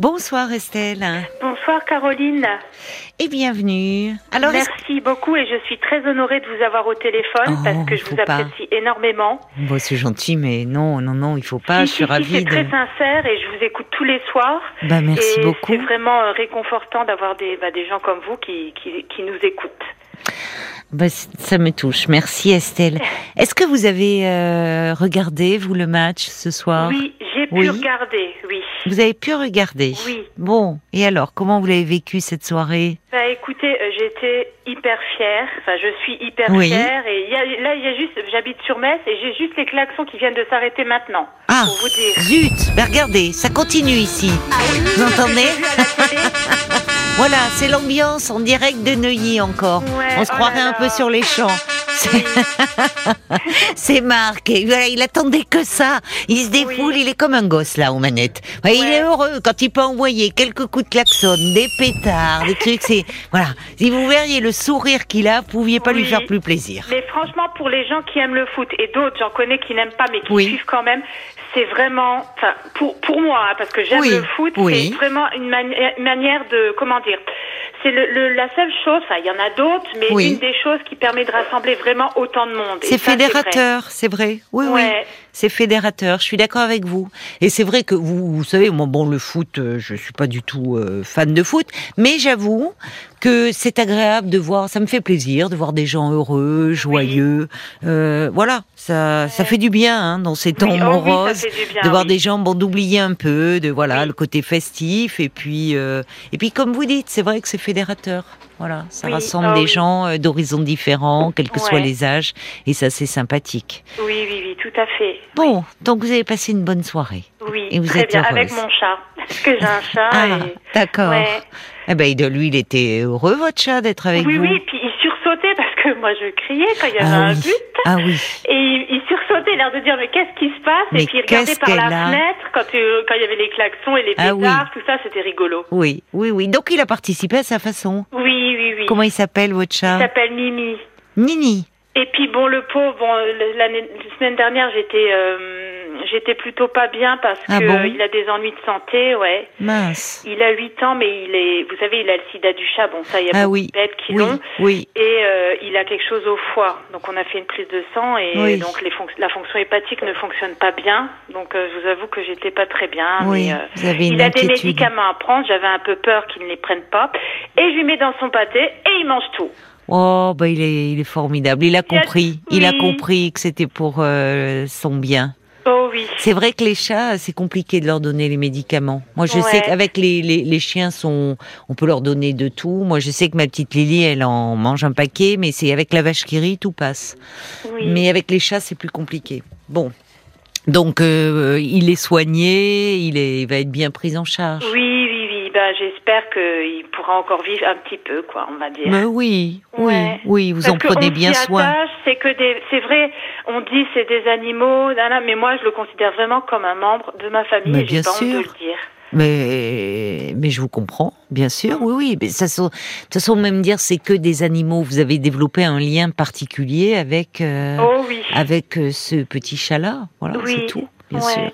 Bonsoir Estelle. Bonsoir Caroline. Et bienvenue. Alors, Merci beaucoup et je suis très honorée de vous avoir au téléphone Oh, parce que je vous pas. apprécie énormément. bon, c'est gentil, mais non, non, non, il faut pas. Si, je suis si, si, ravie c'est très sincère et je vous écoute tous les soirs. Bah, merci et beaucoup. C'est vraiment euh, réconfortant d'avoir des, bah, des gens comme vous qui, qui, qui nous écoutent. Bah, ça me touche. Merci Estelle. Est-ce que vous avez euh, regardé vous le match ce soir? Oui, j'ai pu regarder, oui. Vous avez pu regarder? Oui. Bon. Et alors, comment vous l'avez vécu cette soirée? Bah écoutez, euh, j'étais hyper fière, enfin je suis hyper Oui. fière et il y a, là il y a juste, j'habite sur Metz et j'ai juste les klaxons qui viennent de s'arrêter maintenant. Ah, Pour vous dire. zut Bah, Regardez, ça continue ici. Vous entendez? Voilà, c'est l'ambiance en direct de Neuilly encore. Ouais, On se croirait un peu sur les champs. C'est- Marc. Et voilà, il attendait que ça. Il se défoule, Oui. il est comme un gosse là aux manettes. Ouais, Il est heureux quand il peut envoyer quelques coups de klaxon, des pétards, des trucs. C'est voilà. Si vous verriez le sourire qu'il a, vous pouviez pas lui faire plus plaisir. Mais franchement, pour les gens qui aiment le foot et d'autres, j'en connais qui n'aiment pas mais qui Oui. suivent quand même, c'est vraiment, enfin, pour pour moi, hein, parce que j'aime le foot, c'est vraiment une mani- manière de, comment dire, c'est le, le- la seule chose. Enfin, il y en a d'autres, mais Oui. une des choses qui permet de rassembler vraiment autant de monde. C'est fédérateur, c'est vrai. Oui, oui. Ouais. C'est fédérateur. Je suis d'accord avec vous. Et c'est vrai que vous, vous savez, moi, bon, le foot, euh, je suis pas du tout euh, fan de foot, mais j'avoue que c'est agréable de voir. Ça me fait plaisir de voir des gens heureux, joyeux. Euh, voilà, ça, ça fait du bien hein, dans ces temps Oui, oh moroses. bien, de voir des gens bon d'oublier un peu de voilà le côté festif et puis euh, et puis comme vous dites c'est vrai que c'est fédérateur voilà ça Oui, rassemble ah des oui. gens euh, d'horizons différents quels que soient les âges et ça c'est sympathique Oui, oui, oui, tout à fait. bon donc vous avez passé une bonne soirée Oui, Et vous très êtes bien. heureuse. Avec mon chat, parce que j'ai un chat. ah et... d'accord Ouais. eh ben de lui il était heureux votre chat d'être avec Oui, vous oui, puis il sursautait parce que moi je criais quand il y avait ah un oui but. ah oui Et il, il sursautait, l'air de dire mais qu'est-ce qui se passe? Mais Et puis il regardait par la a? fenêtre quand, euh, quand il y avait les klaxons et les Ah pétards, oui. tout ça, c'était rigolo. oui oui oui donc il a participé à sa façon Oui, oui, oui. comment il s'appelle votre Il chat s'appelle Mimi. Nini Et puis bon, le pauvre, bon, la semaine dernière, j'étais, euh, j'étais plutôt pas bien parce Ah que bon il a des ennuis de santé, ouais. mince Il a 8 ans, mais il est, vous savez, il a le sida du chat. Bon, ça, il y a ah beaucoup oui de bêtes qui oui l'ont. oui Et euh, il a quelque chose au foie. Donc on a fait une prise de sang et Oui. donc les fonc- la fonction hépatique ne fonctionne pas bien. Donc euh, je vous avoue que j'étais pas très bien. Oui, mais, euh, vous avez une il a des médicaments à prendre. J'avais un peu peur qu'il ne les prenne pas. Et je lui mets dans son pâté et il mange tout. Oh, bah il est, il est formidable. Il a compris. Il a compris que c'était pour son bien. Oui. C'est vrai que les chats, c'est compliqué de leur donner les médicaments. Moi, je Ouais. sais qu'avec les, les, les chiens, sont, on peut leur donner de tout. Moi, je sais que ma petite Lily, elle en mange un paquet, mais c'est avec la vache qui rit, tout passe. Oui. Mais avec les chats, c'est plus compliqué. Bon. Donc, euh, il est soigné, il, est, il va être bien pris en charge. Oui. Ben, j'espère qu'il pourra encore vivre un petit peu, quoi, on va dire. Mais oui, oui, Ouais. oui, vous Parce en prenez bien soin. C'est que c'est vrai, on dit c'est des animaux, mais moi je le considère vraiment comme un membre de ma famille Mais et bien pas honte de sûr. le dire. Mais, mais je vous comprends, bien sûr, oui, oui. Mais ça, sont- de toute façon, même dire c'est que des animaux. Vous avez développé un lien particulier avec euh, Oh oui. avec euh, ce petit chat-là. Voilà, Oui, c'est tout, bien ouais. sûr.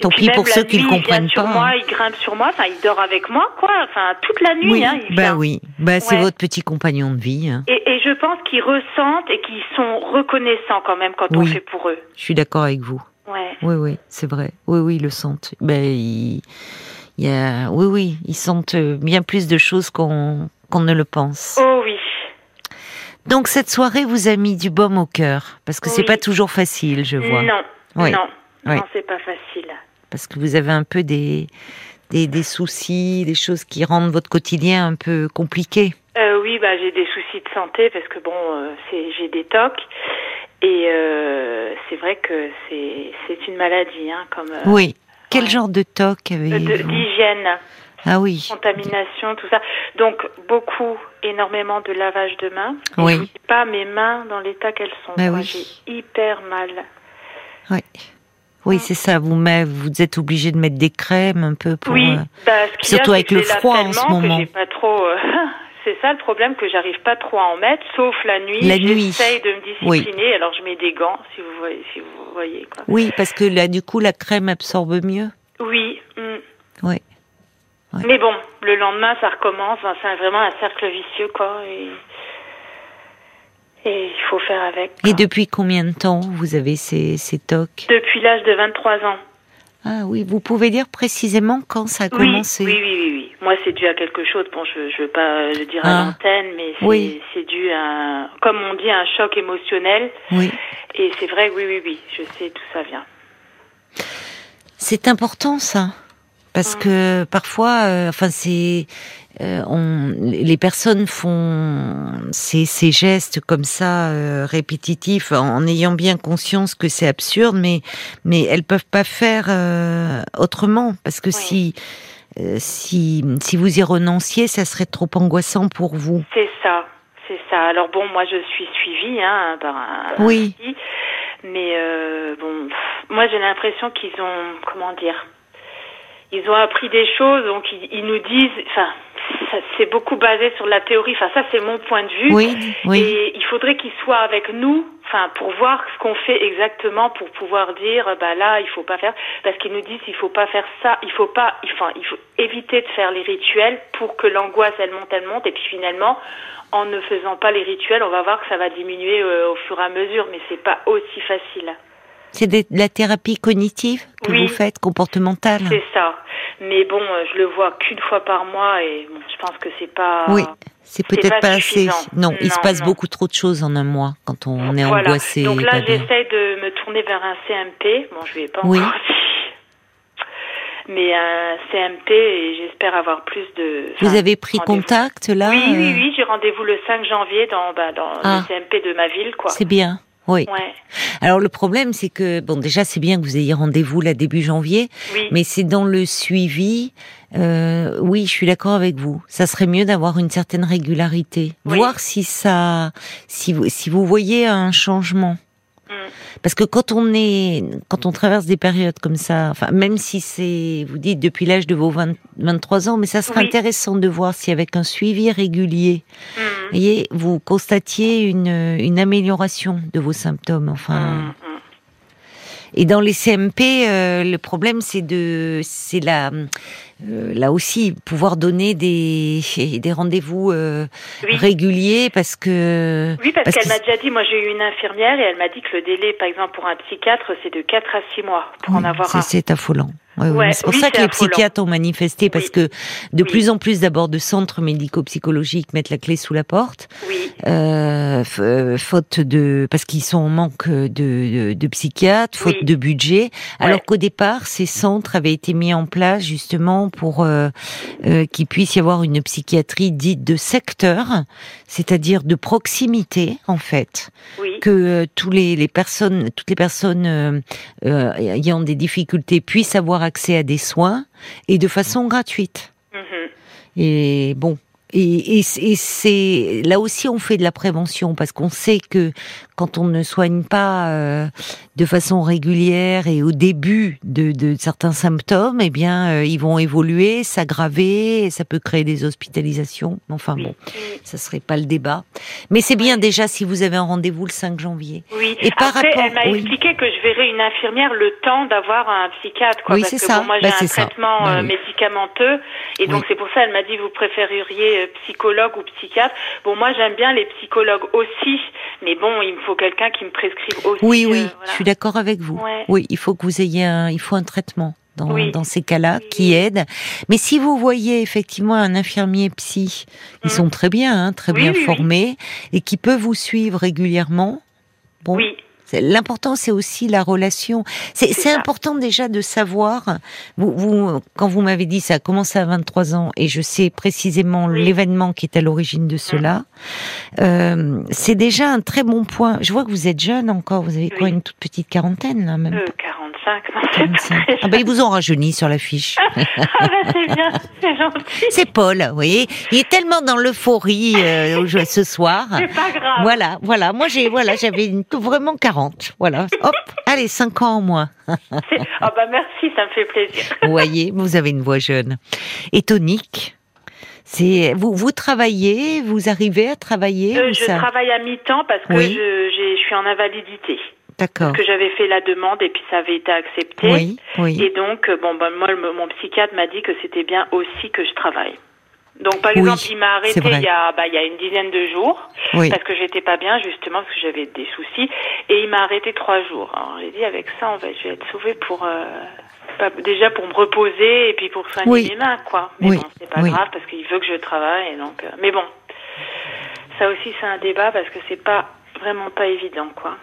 Tant pis pour ceux qui ne il vient comprennent sur pas. Moi, hein. il grimpe sur moi, enfin il dort avec moi, quoi. Enfin toute la nuit, Oui, hein, il bah oui, bah c'est Ouais. votre petit compagnon de vie. hein. Et, et je pense qu'ils ressentent et qu'ils sont reconnaissants quand même quand on fait pour eux. Je suis d'accord avec vous. Ouais. Oui, oui, c'est vrai. Oui, oui, ils le sentent. Ben, il, il y a, oui, oui, ils sentent euh, bien plus de choses qu'on qu'on ne le pense. Oh oui. Donc cette soirée vous a mis du baume au cœur parce que c'est Oui. pas toujours facile, je vois. Non. Oui. Non. Non, c'est pas facile. Parce que vous avez un peu des, des des soucis, des choses qui rendent votre quotidien un peu compliqué. Euh, oui, bah j'ai des soucis de santé parce que bon, euh, j'ai des tocs et euh, c'est vrai que c'est une maladie, hein, comme euh, Oui. Quel ouais. genre de toc euh, avez-vous d'hygiène, Ah oui. contamination, tout ça. Donc beaucoup, énormément de lavage de mains. Et Oui. je pas mes mains dans l'état qu'elles sont. Bah oui. J'ai hyper mal. Oui. Oui, c'est ça. Vous met, vous êtes obligé de mettre des crèmes un peu pour. oui, euh, bah, ce a, surtout avec le froid en ce que moment. j'ai pas trop. euh, c'est ça le problème que j'arrive pas trop à en mettre, sauf la nuit. La nuit. J'essaye de me Oui. discipliner. Alors je mets des gants, si vous voyez, si vous voyez quoi. Oui, parce que là, du coup, la crème absorbe mieux. Oui. mm. Oui. Mais bon, le lendemain, ça recommence. C'est vraiment un cercle vicieux, quoi. Et, et il faut faire avec. Et depuis combien de temps vous avez ces, ces tocs Depuis l'âge de 23 ans. Ah oui, vous pouvez dire précisément quand ça a commencé oui, oui, oui, oui, Moi, c'est dû à quelque chose. Bon, je ne veux pas le dire à ah. l'antenne, mais c'est dû à, comme on dit, à un choc émotionnel. Oui. Et c'est vrai, oui, oui, oui, je sais d'où ça vient. C'est important, ça. Parce que parfois, euh, enfin, c'est, euh, on, les personnes font ces, ces gestes comme ça euh, répétitifs en, ayant bien conscience que c'est absurde, mais mais elles peuvent pas faire autrement parce que si si si vous y renonciez, ça serait trop angoissant pour vous. C'est ça, c'est ça. Alors bon, moi je suis suivie hein, par un, oui. mais bon, moi j'ai l'impression qu'ils ont comment dire ils ont appris des choses, donc ils, nous disent, enfin, c'est beaucoup basé sur la théorie. Enfin, ça, c'est mon point de vue. Oui, oui. Et il faudrait qu'ils soient avec nous, enfin, pour voir ce qu'on fait exactement, pour pouvoir dire, bah là, il faut pas faire, parce qu'ils nous disent, il faut pas faire ça, il faut pas, enfin, il faut éviter de faire les rituels pour que l'angoisse, elle monte, elle monte, et puis finalement, en ne faisant pas les rituels, on va voir que ça va diminuer euh, au fur et à mesure, mais c'est pas aussi facile. C'est de la thérapie cognitive que vous faites, comportementale C'est ça. Mais bon, euh, je le vois qu'une fois par mois et bon, je pense que c'est pas. Oui, c'est peut-être pas, assez. Non, il se passe beaucoup trop de choses en un mois quand on est voilà. angoissé. Donc là, j'essaie de me tourner vers un CMP. Bon, je vais pas oui. encore mais un CMP et j'espère avoir plus de. Vous avez pris contact là Oui, oui, euh oui. J'ai rendez-vous le 5 janvier dans, bah, dans ah. le CMP de ma ville, quoi. C'est bien. Oui. Ouais. Alors le problème, c'est que bon, déjà c'est bien que vous ayez rendez-vous là début janvier, mais c'est dans le suivi. Euh, oui, je suis d'accord avec vous. Ça serait mieux d'avoir une certaine régularité, voir si ça, si vous, si vous voyez un changement. Parce que quand on est, quand on traverse des périodes comme ça, enfin, même si c'est, vous dites depuis l'âge de vos 23 ans, mais ça serait intéressant de voir si avec un suivi régulier, mm. voyez, vous constatiez une, une amélioration de vos symptômes. Enfin, mm, mm. Et dans les CMP, euh, le problème c'est de, c'est la, euh, là aussi pouvoir donner des des rendez-vous euh, réguliers parce que oui parce, qu'elle m'a déjà dit moi j'ai eu une infirmière et elle m'a dit que le délai par exemple pour un psychiatre c'est de 4 à 6 mois pour en avoir un. c'est affolant c'est pour ça que les psychiatres ont manifesté, parce que de plus en plus d'abord de centres médico-psychologiques mettent la clé sous la porte, euh, euh, faute de parce qu'ils sont en manque de, de, psychiatres, faute de budget, alors qu'au départ ces centres avaient été mis en place justement pour euh, euh qu'il puisse y avoir une psychiatrie dite de secteur, c'est-à-dire de proximité en fait, que euh, tous les, les personnes, toutes les personnes ayant des difficultés puissent avoir accès à des soins et de façon gratuite. Mhm. Et bon, et, et, c'est là aussi on fait de la prévention parce qu'on sait que quand on ne soigne pas euh, de façon régulière et au début de, de certains symptômes, eh bien euh, ils vont évoluer, s'aggraver, et ça peut créer des hospitalisations. Enfin bon, ça serait pas le débat. Mais c'est bien déjà si vous avez un rendez-vous le 5 janvier. Oui. Et par Après, rapport, elle m'a expliqué que je verrais une infirmière le temps d'avoir un psychiatre. Quoi, oui, c'est ça. moi j'ai bah, un traitement bah euh, médicamenteux et donc c'est pour ça elle m'a dit vous préféreriez psychologue ou psychiatre. Bon, moi j'aime bien les psychologues aussi, mais bon, il me faut quelqu'un qui me prescrive aussi. Oui, oui, euh, je suis d'accord avec vous. Oui, il faut que vous ayez un, il faut un traitement. Dans, dans ces cas-là, qui aide. Mais si vous voyez effectivement un infirmier psy, ils mm. sont très bien, hein, très bien formés, et qui peut vous suivre régulièrement, bon, oui. L'important, c'est aussi la relation. C'est important déjà de savoir. Vous, vous quand vous m'avez dit ça a commencé à 23 ans et je sais précisément l'événement qui est à l'origine de cela, euh, c'est déjà un très bon point. Je vois que vous êtes jeune encore. Vous avez quoi, une toute petite quarantaine là même euh, 45. Ah ben ils vous ont rajeuni sur l'affiche. ah ben c'est bien, c'est gentil. C'est Paul, vous voyez. Il est tellement dans l'euphorie euh, ce soir. C'est pas grave. Voilà, voilà. Moi j'ai, voilà, j'avais vraiment 40. Voilà. Hop, allez, 5 ans en moins. ah bah merci, ça me fait plaisir. vous voyez, vous avez une voix jeune. Et tonique. C'est vous, vous travaillez, vous arrivez à travailler euh, Je travaille à mi-temps parce que je, je suis en invalidité. D'accord. Parce que j'avais fait la demande et puis ça avait été accepté. Oui, oui. Et donc, euh, bon, ben, moi, le- mon psychiatre m'a dit que c'était bien aussi que je travaille. Donc, par Oui, exemple, il m'a arrêté il y, a, bah, il y a une dizaine de jours Oui. parce que j'étais pas bien, justement, parce que j'avais des soucis. Et il m'a arrêté trois jours. Alors, j'ai dit, avec ça, on va, je vais être sauvée pour... euh, pas- déjà pour me reposer et puis pour soigner Oui. mes mains, quoi. Mais bon, c'est pas grave parce qu'il veut que je travaille. Et donc, euh, mais bon, ça aussi, c'est un débat parce que c'est pas vraiment pas évident, quoi.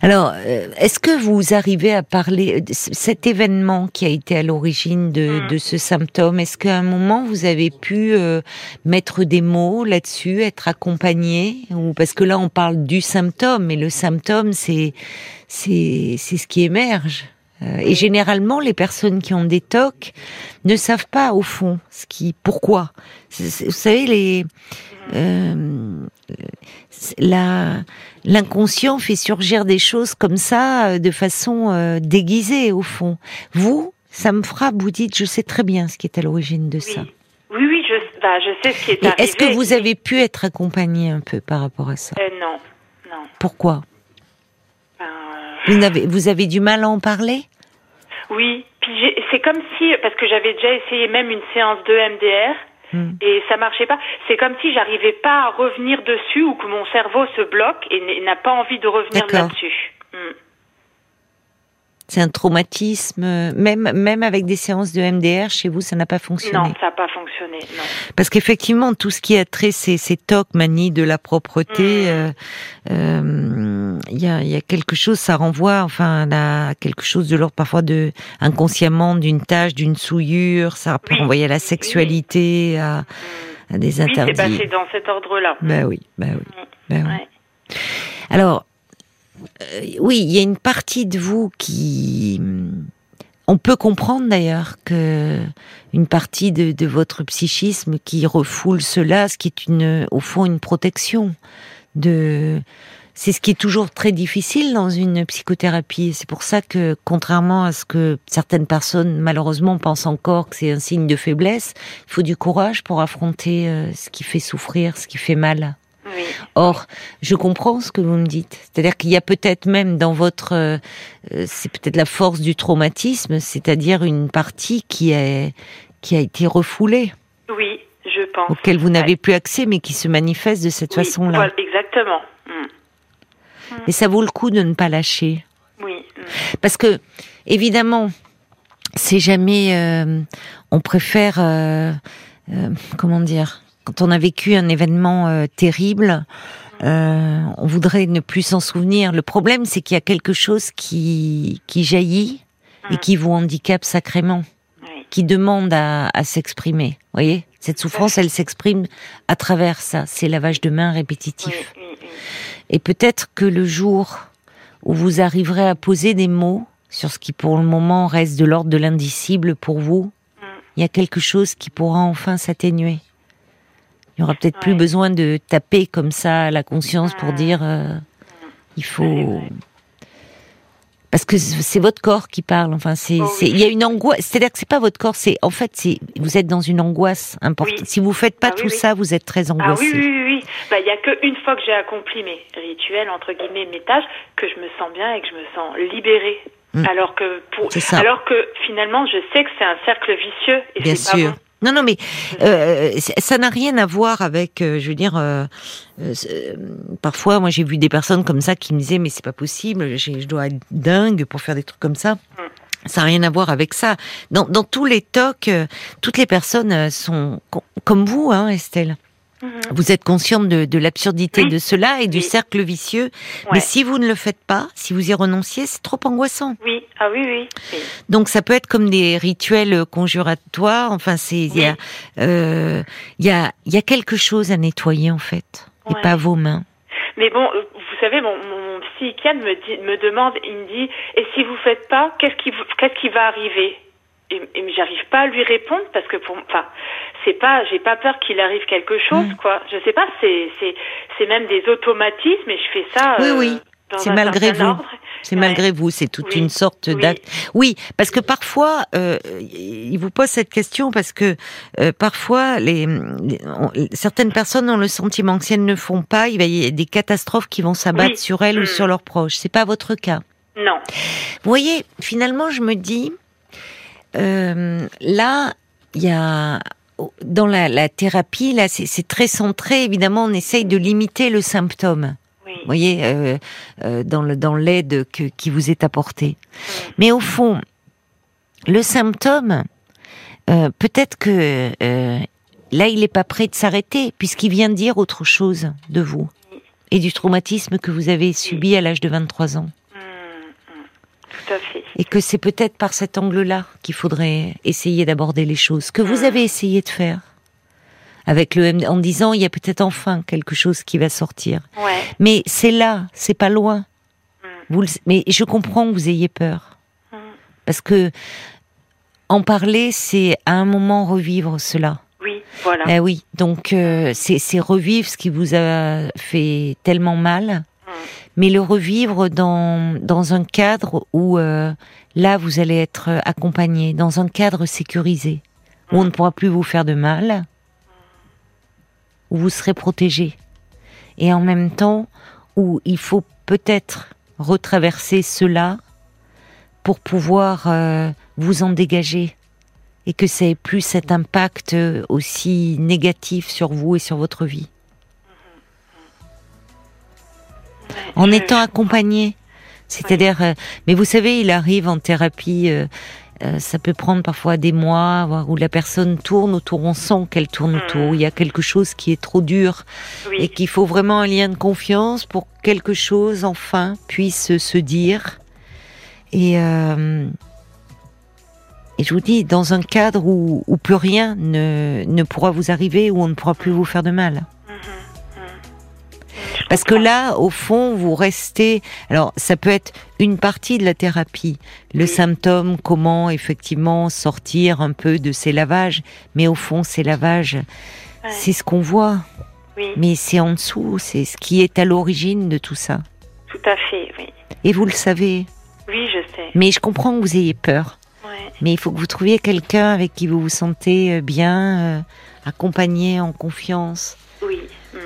Alors, euh, est-ce que vous arrivez à parler de c- cet événement qui a été à l'origine de, Mm. de ce symptôme Est-ce qu'à un moment vous avez pu euh, mettre des mots là-dessus, être accompagné? Ou parce que là on parle du symptôme, mais le symptôme c'est c'est c'est ce qui émerge. Euh, et généralement, les personnes qui ont des TOC ne savent pas au fond ce qui, pourquoi. Vous savez, les, euh, la, l'inconscient fait surgir des choses comme ça euh, de façon euh, déguisée au fond. Vous, ça me frappe. Vous dites, je sais très bien ce qui est à l'origine de ça. Oui, oui, je, bah, je sais ce qui est arrivé. est-ce que vous avez pu être accompagné un peu par rapport à ça? Euh, non, non. Pourquoi? Ben, vous avez, vous avez du mal à en parler? Oui, puis c'est comme si, parce que j'avais déjà essayé même une séance de MDR Hmm. et ça marchait pas. C'est comme si j'arrivais pas à revenir dessus ou que mon cerveau se bloque et n'a pas envie de revenir là-dessus. Hmm. C'est un traumatisme, même même avec des séances de MDR chez vous, ça n'a pas fonctionné. Non, ça n'a pas fonctionné. Non. Parce qu'effectivement, tout ce qui a trait ces, ces tocs, manie de la propreté, Mm. euh, euh, il y, a, il y a quelque chose, ça renvoie enfin à quelque chose de l'ordre parfois de inconsciemment d'une tâche, d'une souillure, ça peut Oui. renvoyer à la Oui. sexualité, à, à des Oui, c'est interdits. passé dans cet ordre-là. Ben oui, ben oui, ben oui. Ouais. Alors, euh, oui, il y a une partie de vous qui... On peut comprendre d'ailleurs que une partie de, de votre psychisme qui refoule cela, ce qui est une, au fond une protection de. C'est ce qui est toujours très difficile dans une psychothérapie. C'est pour ça que, contrairement à ce que certaines personnes malheureusement pensent encore que c'est un signe de faiblesse, il faut du courage pour affronter euh, ce qui fait souffrir, ce qui fait mal. Or, je comprends ce que vous me dites. C'est-à-dire qu'il y a peut-être même dans votre, euh, euh, c'est peut-être la force du traumatisme, c'est-à-dire une partie qui est qui a été refoulée, Oui, je pense. auquel vous n'avez Ouais. plus accès, mais qui se manifeste de cette Oui, façon-là. voilà, exactement. Hmm. Et ça vaut le coup de ne pas lâcher, Oui. hmm. parce que évidemment, c'est jamais. euh, on préfère, euh, comment dire, quand on a vécu un événement euh, terrible. euh, on voudrait ne plus s'en souvenir. Le problème, c'est qu'il y a quelque chose qui, qui jaillit et qui vous handicape sacrément, Oui. qui demande à, à s'exprimer. Voyez? Cette souffrance, elle s'exprime à travers ça, ces lavages de mains répétitifs. oui, oui. Et peut-être que le jour où vous arriverez à poser des mots sur ce qui pour le moment reste de l'ordre de l'indicible pour vous, Mm. il y a quelque chose qui pourra enfin s'atténuer. Il n'y aura peut-être plus besoin de taper comme ça à la conscience pour dire euh, il faut parce que c'est votre corps qui parle. Enfin, c'est, Oh oui. il y a une angoisse. C'est-à-dire que c'est pas votre corps. C'est en fait, c'est vous êtes dans une angoisse importante. Oui. Si vous faites pas Ah tout oui. ça, vous êtes très Ah angoissé. oui, oui, oui, oui. Bah, il y a qu'une fois que j'ai accompli mes rituels, entre guillemets, mes tâches, que je me sens bien et que je me sens libérée. Mm. Alors que pour, alors que finalement, je sais que c'est un cercle vicieux et Bien c'est pas sûr. bon. Non, non, mais euh, ça n'a rien à voir avec, euh, je veux dire, euh, parfois, moi j'ai vu des personnes comme ça qui me disaient, mais c'est pas possible, je dois être dingue pour faire des trucs comme ça. Ça n'a rien à voir avec ça. Dans, tous les tocs, toutes les personnes sont co- comme vous, hein, Estelle. Mhm. Vous êtes consciente de, de l'absurdité Oui. de cela et du Oui. cercle vicieux. Mais si vous ne le faites pas, si vous y renonciez, c'est trop angoissant. Oui, ah oui, oui. oui. Donc ça peut être comme des rituels conjuratoires. Enfin, c'est il y a euh, il y a y a quelque chose à nettoyer en fait, et pas vos mains. Mais bon, euh, vous savez, mon, mon, psychiatre me, dit, me demande, il me dit, et si vous faites pas, qu'est-ce qui, qu'est-ce qui va arriver? Et, et j'arrive pas à lui répondre parce que pour, enfin, c'est pas, j'ai pas peur qu'il arrive quelque chose, Mm. quoi. Je sais pas, c'est, c'est, c'est même des automatismes et je fais ça. Oui, euh, oui. C'est malgré vous. C'est malgré vous, c'est toute Oui. une sorte Oui. d'acte. Oui, parce que parfois, euh, il vous pose cette question parce que euh, parfois, les, les- on- certaines personnes ont le sentiment que si elles ne font pas, il va y avoir des catastrophes qui vont s'abattre Oui. sur elles ou Mm. sur leurs proches. C'est pas votre cas. Non. Vous voyez, finalement, je me dis, euh, là, il y a dans la, la thérapie, là, c'est très centré. Évidemment, on essaye de limiter le symptôme. Oui. Vous voyez, euh, euh, dans le dans l'aide que- qui vous est apportée. Mais au fond, le symptôme, euh, peut-être que euh, là, il n'est pas prêt de s'arrêter puisqu'il vient dire autre chose de vous et du traumatisme que vous avez subi à l'âge de 23 ans. Tout à fait. Et que c'est peut-être par cet angle-là qu'il faudrait essayer d'aborder les choses. Que vous avez essayé de faire avec le M- en disant il y a peut-être enfin quelque chose qui va sortir. Ouais. Mais c'est là, c'est pas loin. Mm. Vous le- mais je comprends que vous ayez peur. Mm. Parce que en parler, c'est à un moment revivre cela. Oui, voilà. Eh oui, donc euh, c'est revivre ce qui vous a fait tellement mal. Mais le revivre dans, dans un cadre où euh, là vous allez être accompagné, dans un cadre sécurisé, où on ne pourra plus vous faire de mal, où vous serez protégé, et en même temps où il faut peut-être retraverser cela pour pouvoir euh, vous en dégager et que ça ait plus cet impact euh, aussi négatif sur vous et sur votre vie. En je- étant accompagné, c'est-à-dire, euh, mais vous savez, il arrive en thérapie, euh, euh, ça peut prendre parfois des mois, voire où la personne tourne autour, on sent qu'elle tourne autour, où il y a quelque chose qui est trop dur et qu'il faut vraiment un lien de confiance pour que quelque chose enfin puisse se dire. Et, et je vous dis, dans un cadre où, où plus rien ne, ne pourra vous arriver, où on ne pourra plus vous faire de mal. Parce que là, au fond, vous restez. Alors, ça peut être une partie de la thérapie, le symptôme, comment effectivement sortir un peu de ces lavages. Mais au fond, ces lavages, Ouais. c'est ce qu'on voit. Oui, Mais c'est en dessous, c'est ce qui est à l'origine de tout ça. tout à fait, oui. Et vous le savez. Oui, je sais. Mais je comprends que vous ayez peur. Ouais. Mais il faut que vous trouviez quelqu'un avec qui vous vous sentez euh, bien, euh, accompagné, en confiance. Oui. mm.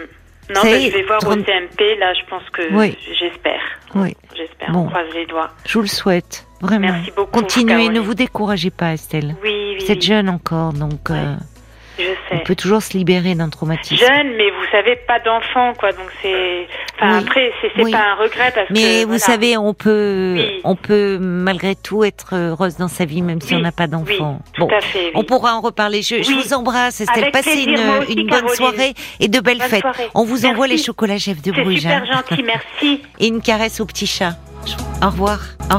Non, bah, est, je vais voir au 30 CMP, là, je pense que Oui. j'espère. Oui. J'espère, Bon. on croise les doigts. Je vous le souhaite, vraiment. Merci beaucoup, Continuez, Caroline. ne vous découragez pas, Estelle. Oui, oui. Vous êtes jeune encore, donc euh, Je on sais. peut toujours se libérer d'un traumatisme. Jeune, mais vous savez, pas d'enfant, quoi. Donc c'est. Enfin, Oui. après, c'est Oui. pas un regret parce que. Mais vous voilà. savez, on peut, Oui. on peut malgré tout être heureuse dans sa vie, même si on n'a pas d'enfant. tout Bon, à fait. On pourra en reparler. Je, vous embrasse, Estelle. Passez une, une bonne Caroline. soirée et de belles Bonne fêtes. soirée. On vous envoie les chocolats Jeff de C'est Bruges. super hein. gentil, merci. Et une caresse au petit chat. Au revoir. Au